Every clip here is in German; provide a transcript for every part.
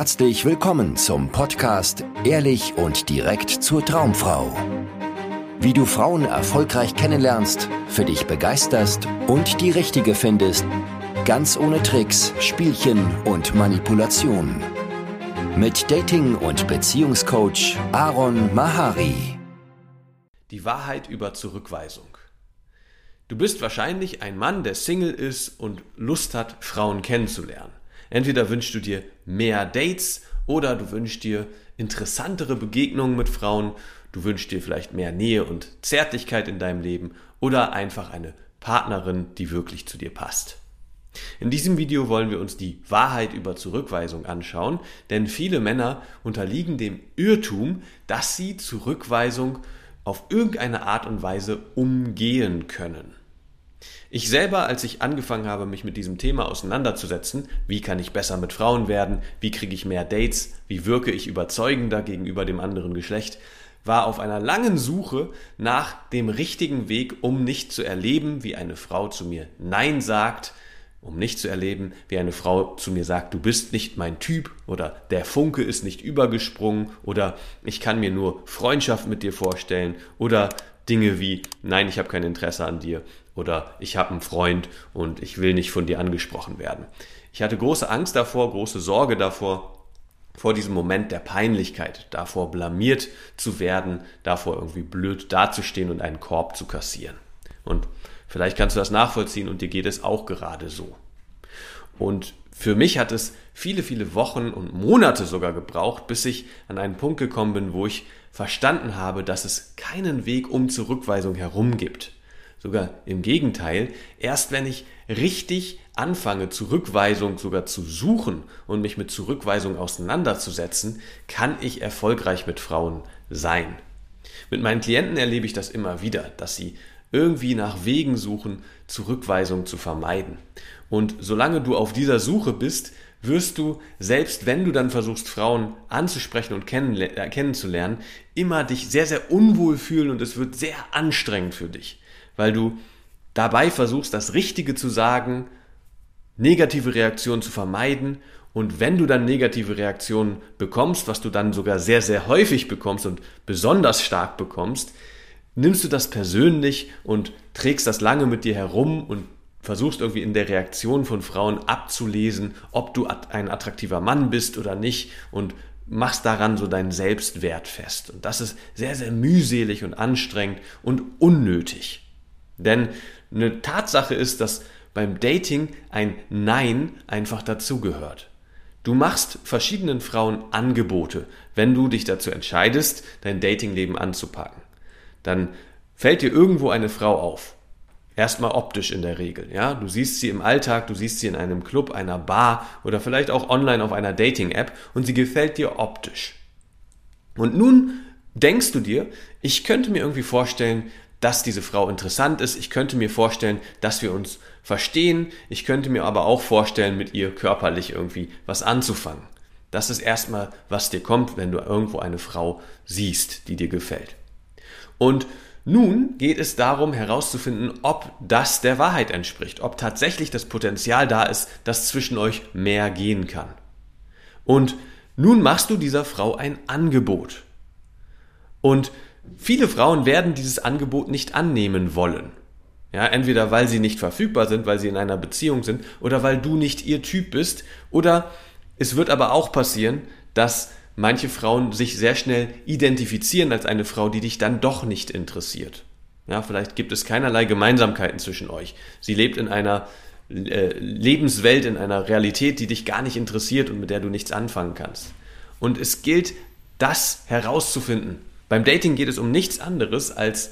herzlich willkommen zum Podcast Ehrlich und direkt zur Traumfrau. Wie du Frauen erfolgreich kennenlernst, für dich begeisterst und die richtige findest, ganz ohne Tricks, Spielchen und Manipulation. Mit Dating- und Beziehungscoach Aaron Mahari. Die Wahrheit über Zurückweisung. Du bist wahrscheinlich ein Mann, der Single ist und Lust hat, Frauen kennenzulernen. Entweder wünschst du dir mehr Dates oder du wünschst dir interessantere Begegnungen mit Frauen, du wünschst dir vielleicht mehr Nähe und Zärtlichkeit in deinem Leben oder einfach eine Partnerin, die wirklich zu dir passt. In diesem Video wollen wir uns die Wahrheit über Zurückweisung anschauen, denn viele Männer unterliegen dem Irrtum, dass sie Zurückweisung auf irgendeine Art und Weise umgehen können. Ich selber, als ich angefangen habe, mich mit diesem Thema auseinanderzusetzen, wie kann ich besser mit Frauen werden, wie kriege ich mehr Dates, wie wirke ich überzeugender gegenüber dem anderen Geschlecht, war auf einer langen Suche nach dem richtigen Weg, um nicht zu erleben, wie eine Frau zu mir Nein sagt, um nicht zu erleben, wie eine Frau zu mir sagt, du bist nicht mein Typ oder der Funke ist nicht übergesprungen oder ich kann mir nur Freundschaft mit dir vorstellen oder Dinge wie, nein, ich habe kein Interesse an dir oder ich habe einen Freund und ich will nicht von dir angesprochen werden. Ich hatte große Angst davor, große Sorge davor, vor diesem Moment der Peinlichkeit, davor blamiert zu werden, davor irgendwie blöd dazustehen und einen Korb zu kassieren. Und vielleicht kannst du das nachvollziehen und dir geht es auch gerade so. Und für mich hat es viele, viele Wochen und Monate sogar gebraucht, bis ich an einen Punkt gekommen bin, wo ich verstanden habe, dass es keinen Weg um Zurückweisung herum gibt. Sogar im Gegenteil, erst wenn ich richtig anfange, Zurückweisung sogar zu suchen und mich mit Zurückweisung auseinanderzusetzen, kann ich erfolgreich mit Frauen sein. Mit meinen Klienten erlebe ich das immer wieder, dass sie irgendwie nach Wegen suchen, Zurückweisung zu vermeiden. Und solange du auf dieser Suche bist, wirst du, selbst wenn du dann versuchst, Frauen anzusprechen und äh, kennenzulernen, immer dich sehr, sehr unwohl fühlen und es wird sehr anstrengend für dich, weil du dabei versuchst, das Richtige zu sagen, negative Reaktionen zu vermeiden und wenn du dann negative Reaktionen bekommst, was du dann sogar sehr, sehr häufig bekommst und besonders stark bekommst, nimmst du das persönlich und trägst das lange mit dir herum und versuchst irgendwie in der Reaktion von Frauen abzulesen, ob du ein attraktiver Mann bist oder nicht und machst daran so deinen Selbstwert fest. Und das ist sehr, sehr mühselig und anstrengend und unnötig. Denn eine Tatsache ist, dass beim Dating ein Nein einfach dazugehört. Du machst verschiedenen Frauen Angebote, wenn du dich dazu entscheidest, dein Datingleben anzupacken. Dann fällt dir irgendwo eine Frau auf Erstmal optisch in der Regel. Ja, du siehst sie im Alltag, du siehst sie in einem Club, einer Bar oder vielleicht auch online auf einer Dating-App und sie gefällt dir optisch. Und nun denkst du dir, ich könnte mir irgendwie vorstellen, dass diese Frau interessant ist. Ich könnte mir vorstellen, dass wir uns verstehen. Ich könnte mir aber auch vorstellen, mit ihr körperlich irgendwie was anzufangen. Das ist erstmal, was dir kommt, wenn du irgendwo eine Frau siehst, die dir gefällt. Und nun geht es darum herauszufinden, ob das der Wahrheit entspricht, ob tatsächlich das Potenzial da ist, dass zwischen euch mehr gehen kann. Und nun machst du dieser Frau ein Angebot. Und viele Frauen werden dieses Angebot nicht annehmen wollen. Ja, entweder weil sie nicht verfügbar sind, weil sie in einer Beziehung sind oder weil du nicht ihr Typ bist oder es wird aber auch passieren, dass manche Frauen sich sehr schnell identifizieren als eine Frau, die dich dann doch nicht interessiert. Ja, vielleicht gibt es keinerlei Gemeinsamkeiten zwischen euch. Sie lebt in einer äh, Lebenswelt, in einer Realität, die dich gar nicht interessiert und mit der du nichts anfangen kannst. Und es gilt, das herauszufinden. Beim Dating geht es um nichts anderes als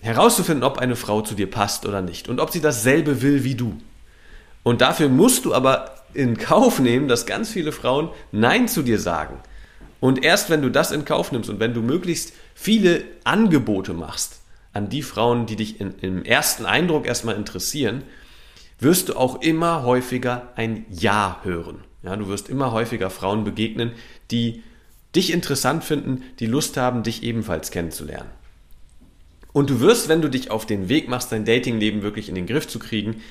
herauszufinden, ob eine Frau zu dir passt oder nicht und ob sie dasselbe will wie du. Und dafür musst du aber in Kauf nehmen, dass ganz viele Frauen Nein zu dir sagen. Und erst wenn du das in Kauf nimmst und wenn du möglichst viele Angebote machst an die Frauen, die dich in, im ersten Eindruck erstmal interessieren, wirst du auch immer häufiger ein Ja hören. Ja, du wirst immer häufiger Frauen begegnen, die dich interessant finden, die Lust haben, dich ebenfalls kennenzulernen. Und du wirst, wenn du dich auf den Weg machst, dein Datingleben wirklich in den Griff zu kriegen,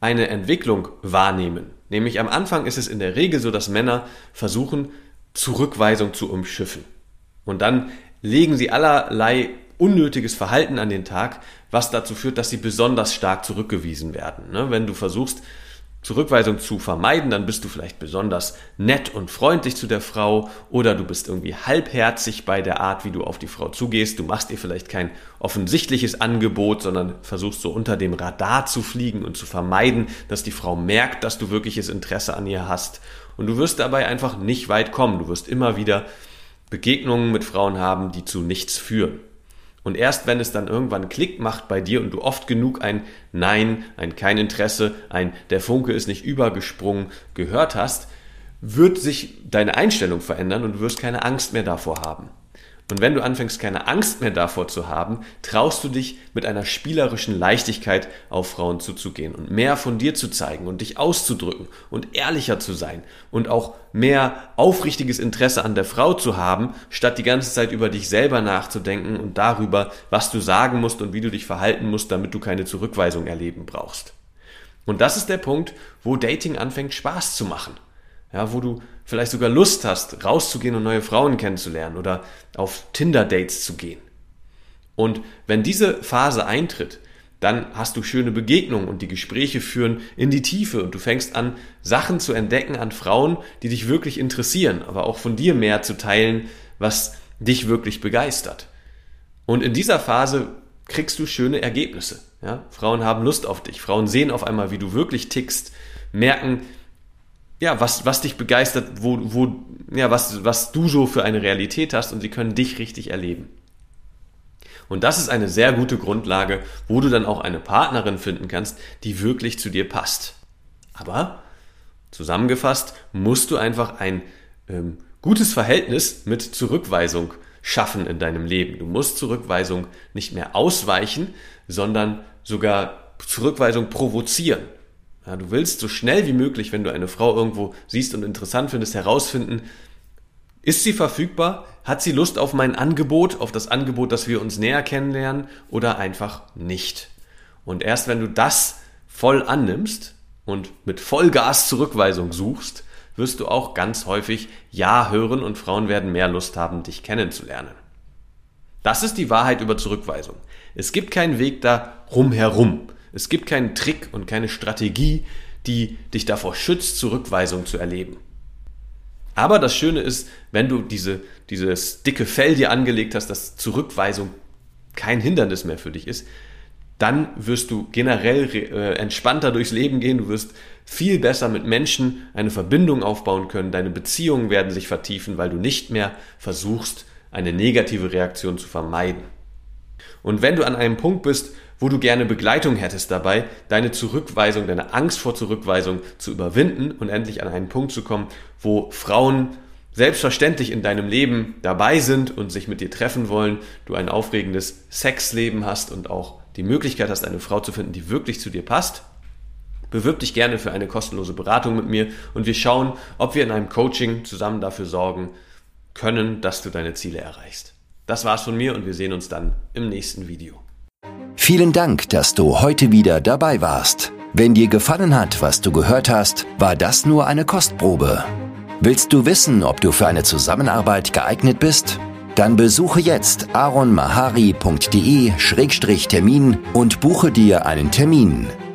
eine Entwicklung wahrnehmen. Nämlich am Anfang ist es in der Regel so, dass Männer versuchen, Zurückweisung zu umschiffen. Und dann legen sie allerlei unnötiges Verhalten an den Tag, was dazu führt, dass sie besonders stark zurückgewiesen werden. Ne? Wenn du versuchst, Zurückweisung zu vermeiden, dann bist du vielleicht besonders nett und freundlich zu der Frau oder du bist irgendwie halbherzig bei der Art, wie du auf die Frau zugehst. Du machst ihr vielleicht kein offensichtliches Angebot, sondern versuchst so unter dem Radar zu fliegen und zu vermeiden, dass die Frau merkt, dass du wirkliches Interesse an ihr hast. Und du wirst dabei einfach nicht weit kommen. Du wirst immer wieder Begegnungen mit Frauen haben, die zu nichts führen. Und erst wenn es dann irgendwann Klick macht bei dir und du oft genug ein Nein, ein kein Interesse, ein der Funke ist nicht übergesprungen gehört hast, wird sich deine Einstellung verändern und du wirst keine Angst mehr davor haben. Und wenn du anfängst, keine Angst mehr davor zu haben, traust du dich mit einer spielerischen Leichtigkeit auf Frauen zuzugehen und mehr von dir zu zeigen und dich auszudrücken und ehrlicher zu sein und auch mehr aufrichtiges Interesse an der Frau zu haben, statt die ganze Zeit über dich selber nachzudenken und darüber, was du sagen musst und wie du dich verhalten musst, damit du keine Zurückweisung erleben brauchst. Und das ist der Punkt, wo Dating anfängt Spaß zu machen ja, wo du vielleicht sogar Lust hast, rauszugehen und neue Frauen kennenzulernen oder auf Tinder-Dates zu gehen. Und wenn diese Phase eintritt, dann hast du schöne Begegnungen und die Gespräche führen in die Tiefe und du fängst an, Sachen zu entdecken an Frauen, die dich wirklich interessieren, aber auch von dir mehr zu teilen, was dich wirklich begeistert. Und in dieser Phase kriegst du schöne Ergebnisse. Ja? Frauen haben Lust auf dich. Frauen sehen auf einmal, wie du wirklich tickst, merken, ja, was, was dich begeistert, wo, wo, ja, was, was du so für eine Realität hast und sie können dich richtig erleben. Und das ist eine sehr gute Grundlage, wo du dann auch eine Partnerin finden kannst, die wirklich zu dir passt. Aber zusammengefasst musst du einfach ein ähm, gutes Verhältnis mit Zurückweisung schaffen in deinem Leben. Du musst Zurückweisung nicht mehr ausweichen, sondern sogar Zurückweisung provozieren. Ja, du willst so schnell wie möglich, wenn du eine Frau irgendwo siehst und interessant findest, herausfinden, ist sie verfügbar? Hat sie Lust auf mein Angebot, auf das Angebot, dass wir uns näher kennenlernen oder einfach nicht? Und erst wenn du das voll annimmst und mit Vollgas Zurückweisung suchst, wirst du auch ganz häufig Ja hören und Frauen werden mehr Lust haben, dich kennenzulernen. Das ist die Wahrheit über Zurückweisung. Es gibt keinen Weg da rumherum. Es gibt keinen Trick und keine Strategie, die dich davor schützt, Zurückweisung zu erleben. Aber das Schöne ist, wenn du diese, dieses dicke Fell dir angelegt hast, dass Zurückweisung kein Hindernis mehr für dich ist, dann wirst du generell äh, entspannter durchs Leben gehen, du wirst viel besser mit Menschen eine Verbindung aufbauen können, deine Beziehungen werden sich vertiefen, weil du nicht mehr versuchst, eine negative Reaktion zu vermeiden. Und wenn du an einem Punkt bist, wo du gerne Begleitung hättest dabei, deine Zurückweisung, deine Angst vor Zurückweisung zu überwinden und endlich an einen Punkt zu kommen, wo Frauen selbstverständlich in deinem Leben dabei sind und sich mit dir treffen wollen, du ein aufregendes Sexleben hast und auch die Möglichkeit hast, eine Frau zu finden, die wirklich zu dir passt, bewirb dich gerne für eine kostenlose Beratung mit mir und wir schauen, ob wir in einem Coaching zusammen dafür sorgen können, dass du deine Ziele erreichst. Das war's von mir und wir sehen uns dann im nächsten Video. Vielen Dank, dass du heute wieder dabei warst. Wenn dir gefallen hat, was du gehört hast, war das nur eine Kostprobe. Willst du wissen, ob du für eine Zusammenarbeit geeignet bist? Dann besuche jetzt aronmahari.de-termin und buche dir einen Termin.